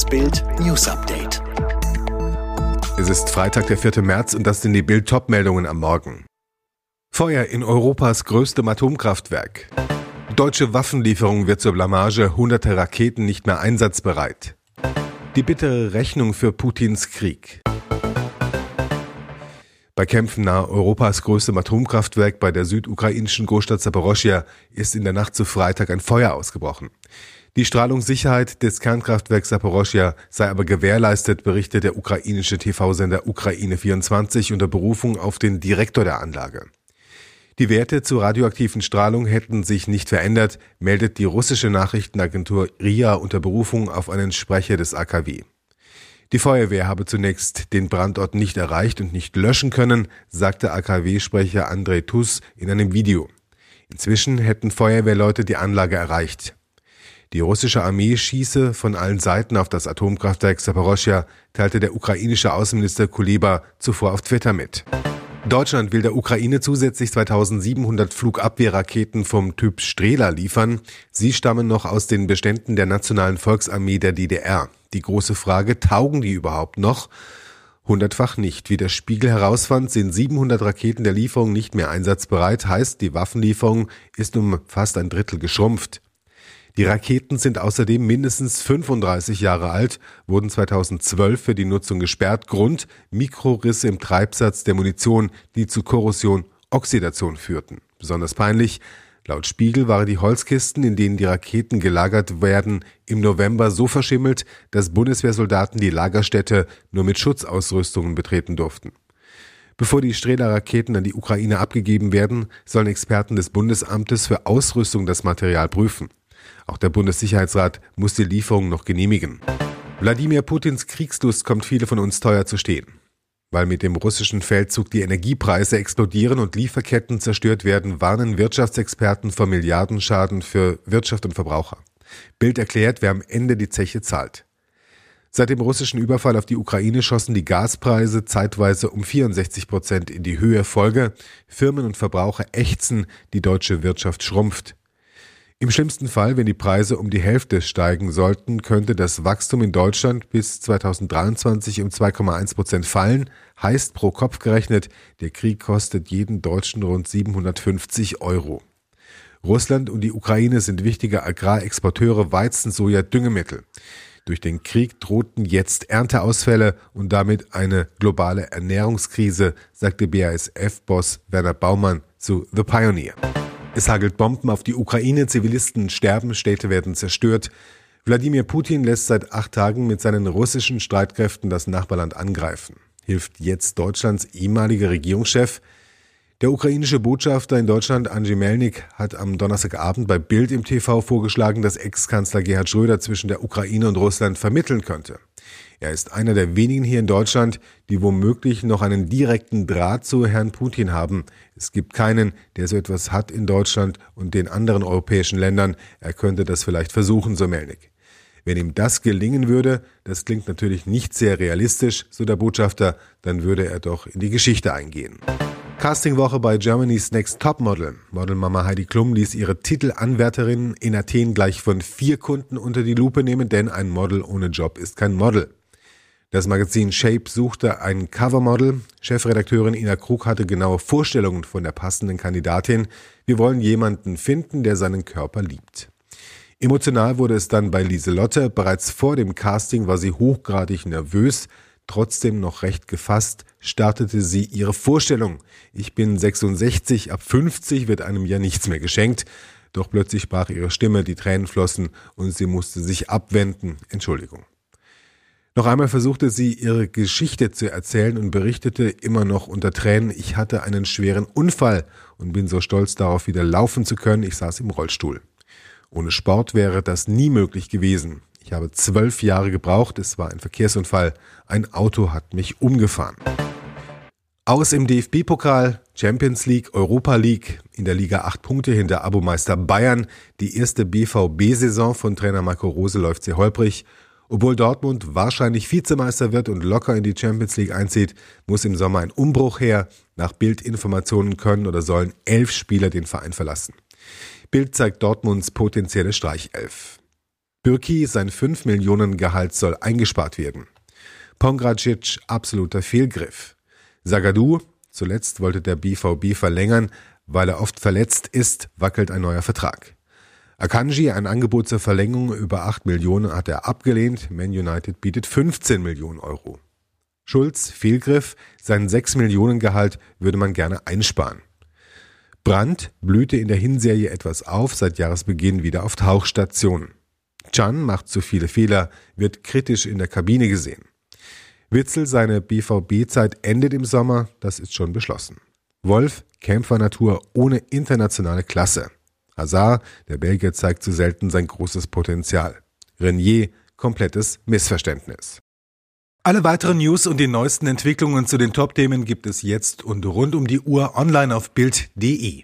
Das Bild News Update. Es ist Freitag, der 4. März und das sind die Bild Top-Meldungen am Morgen. Feuer in Europas größtem Atomkraftwerk. Deutsche Waffenlieferung wird zur Blamage, hunderte Raketen nicht mehr einsatzbereit. Die bittere Rechnung für Putins Krieg. Bei Kämpfen nahe Europas größtem Atomkraftwerk bei der südukrainischen Großstadt Saporoschia ist in der Nacht zu Freitag ein Feuer ausgebrochen. Die Strahlungssicherheit des Kernkraftwerks Saporoschia sei aber gewährleistet, berichtet der ukrainische TV-Sender Ukraine 24 unter Berufung auf den Direktor der Anlage. Die Werte zur radioaktiven Strahlung hätten sich nicht verändert, meldet die russische Nachrichtenagentur RIA unter Berufung auf einen Sprecher des AKW. Die Feuerwehr habe zunächst den Brandort nicht erreicht und nicht löschen können, sagte AKW-Sprecher Andrei Tuss in einem Video. Inzwischen hätten Feuerwehrleute die Anlage erreicht. Die russische Armee schieße von allen Seiten auf das Atomkraftwerk Saporoschja, teilte der ukrainische Außenminister Kuleba zuvor auf Twitter mit. Deutschland will der Ukraine zusätzlich 2700 Flugabwehrraketen vom Typ Strela liefern. Sie stammen noch aus den Beständen der Nationalen Volksarmee der DDR. Die große Frage, taugen die überhaupt noch? Hundertfach nicht. Wie der Spiegel herausfand, sind 700 Raketen der Lieferung nicht mehr einsatzbereit, heißt, die Waffenlieferung ist um fast ein Drittel geschrumpft. Die Raketen sind außerdem mindestens 35 Jahre alt, wurden 2012 für die Nutzung gesperrt. Grund Mikrorisse im Treibsatz der Munition, die zu Korrosion, Oxidation führten. Besonders peinlich, laut Spiegel waren die Holzkisten, in denen die Raketen gelagert werden, im November so verschimmelt, dass Bundeswehrsoldaten die Lagerstätte nur mit Schutzausrüstungen betreten durften. Bevor die Strela-Raketen an die Ukraine abgegeben werden, sollen Experten des Bundesamtes für Ausrüstung das Material prüfen. Auch der Bundessicherheitsrat muss die Lieferung noch genehmigen. Wladimir Putins Kriegslust kommt viele von uns teuer zu stehen. Weil mit dem russischen Feldzug die Energiepreise explodieren und Lieferketten zerstört werden, warnen Wirtschaftsexperten vor Milliardenschaden für Wirtschaft und Verbraucher. Bild erklärt, wer am Ende die Zeche zahlt. Seit dem russischen Überfall auf die Ukraine schossen die Gaspreise zeitweise um 64 Prozent in die Höhe. Folge, Firmen und Verbraucher ächzen, die deutsche Wirtschaft schrumpft. Im schlimmsten Fall, wenn die Preise um die Hälfte steigen sollten, könnte das Wachstum in Deutschland bis 2023 um 2,1 Prozent fallen. Heißt pro Kopf gerechnet, der Krieg kostet jeden Deutschen rund 750 Euro. Russland und die Ukraine sind wichtige Agrarexporteure Weizen, Soja, Düngemittel. Durch den Krieg drohten jetzt Ernteausfälle und damit eine globale Ernährungskrise, sagte BASF-Boss Werner Baumann zu The Pioneer. Es hagelt Bomben auf die Ukraine, Zivilisten sterben, Städte werden zerstört. Wladimir Putin lässt seit acht Tagen mit seinen russischen Streitkräften das Nachbarland angreifen. Hilft jetzt Deutschlands ehemaliger Regierungschef? Der ukrainische Botschafter in Deutschland, Angie Melnik, hat am Donnerstagabend bei Bild im TV vorgeschlagen, dass Ex-Kanzler Gerhard Schröder zwischen der Ukraine und Russland vermitteln könnte. Er ist einer der wenigen hier in Deutschland, die womöglich noch einen direkten Draht zu Herrn Putin haben. Es gibt keinen, der so etwas hat in Deutschland und den anderen europäischen Ländern. Er könnte das vielleicht versuchen, so Melnik. Wenn ihm das gelingen würde, das klingt natürlich nicht sehr realistisch, so der Botschafter, dann würde er doch in die Geschichte eingehen. Castingwoche bei Germany's Next Topmodel. Modelmama Heidi Klum ließ ihre Titelanwärterin in Athen gleich von vier Kunden unter die Lupe nehmen, denn ein Model ohne Job ist kein Model. Das Magazin Shape suchte ein Covermodel. Chefredakteurin Ina Krug hatte genaue Vorstellungen von der passenden Kandidatin. Wir wollen jemanden finden, der seinen Körper liebt. Emotional wurde es dann bei Lieselotte. Bereits vor dem Casting war sie hochgradig nervös. Trotzdem noch recht gefasst startete sie ihre Vorstellung. Ich bin 66, ab 50 wird einem ja nichts mehr geschenkt. Doch plötzlich sprach ihre Stimme, die Tränen flossen und sie musste sich abwenden. Entschuldigung. Noch einmal versuchte sie, ihre Geschichte zu erzählen und berichtete immer noch unter Tränen, ich hatte einen schweren Unfall und bin so stolz darauf, wieder laufen zu können. Ich saß im Rollstuhl. Ohne Sport wäre das nie möglich gewesen. Ich habe zwölf Jahre gebraucht. Es war ein Verkehrsunfall. Ein Auto hat mich umgefahren. Aus im DFB-Pokal, Champions League, Europa League, in der Liga acht Punkte hinter Abomeister Bayern. Die erste BVB-Saison von Trainer Marco Rose läuft sehr holprig obwohl Dortmund wahrscheinlich Vizemeister wird und locker in die Champions League einzieht, muss im Sommer ein Umbruch her. Nach Bildinformationen können oder sollen elf Spieler den Verein verlassen. Bild zeigt Dortmunds potenzielle Streichelf. Bürki, sein 5 Millionen Gehalt soll eingespart werden. Pongracic, absoluter Fehlgriff. Sagadu, zuletzt wollte der BVB verlängern, weil er oft verletzt ist, wackelt ein neuer Vertrag. Akanji, ein Angebot zur Verlängerung über 8 Millionen hat er abgelehnt. Man United bietet 15 Millionen Euro. Schulz, Fehlgriff, sein 6 Millionen Gehalt würde man gerne einsparen. Brandt blühte in der Hinserie etwas auf, seit Jahresbeginn wieder auf Tauchstationen. Chan macht zu viele Fehler, wird kritisch in der Kabine gesehen. Witzel, seine BVB-Zeit endet im Sommer, das ist schon beschlossen. Wolf, Kämpfernatur ohne internationale Klasse. Hazard, der Belgier, zeigt zu selten sein großes Potenzial. Renier, komplettes Missverständnis. Alle weiteren News und die neuesten Entwicklungen zu den Top-Themen gibt es jetzt und rund um die Uhr online auf Bild.de.